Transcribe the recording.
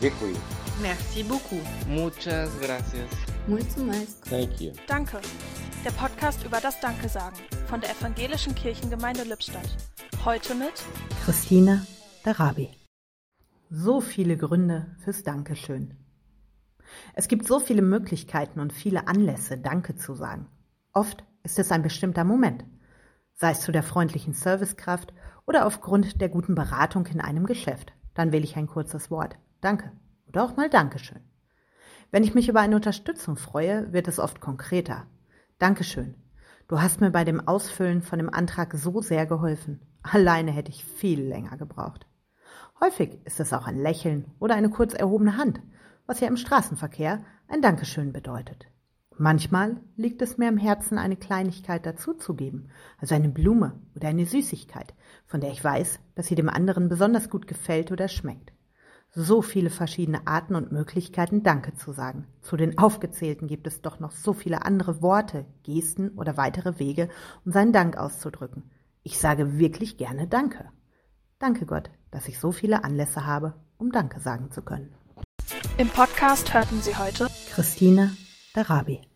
Děkuji. Merci beaucoup. Muchas gracias. Mulțumesc. Thank you. Danke. Der Podcast über das Danke sagen von der Evangelischen Kirchengemeinde Lippstadt. Heute mit Christina Darabi. So viele Gründe fürs Dankeschön. Es gibt so viele Möglichkeiten und viele Anlässe, Danke zu sagen. Oft ist es ein bestimmter Moment, sei es zu der freundlichen Servicekraft oder aufgrund der guten Beratung in einem Geschäft. Dann wähle ich ein kurzes Wort. Danke. Oder auch mal Dankeschön. Wenn ich mich über eine Unterstützung freue, wird es oft konkreter. Dankeschön. Du hast mir bei dem Ausfüllen von dem Antrag so sehr geholfen. Alleine hätte ich viel länger gebraucht. Häufig ist es auch ein Lächeln oder eine kurz erhobene Hand, was ja im Straßenverkehr ein Dankeschön bedeutet. Manchmal liegt es mir am Herzen, eine Kleinigkeit dazuzugeben, also eine Blume oder eine Süßigkeit, von der ich weiß, dass sie dem anderen besonders gut gefällt oder schmeckt. So viele verschiedene Arten und Möglichkeiten, Danke zu sagen. Zu den aufgezählten gibt es doch noch so viele andere Worte, Gesten oder weitere Wege, um seinen Dank auszudrücken. Ich sage wirklich gerne Danke. Danke Gott, dass ich so viele Anlässe habe, um Danke sagen zu können. im Podcast hörten Sie heute Christine Darabi.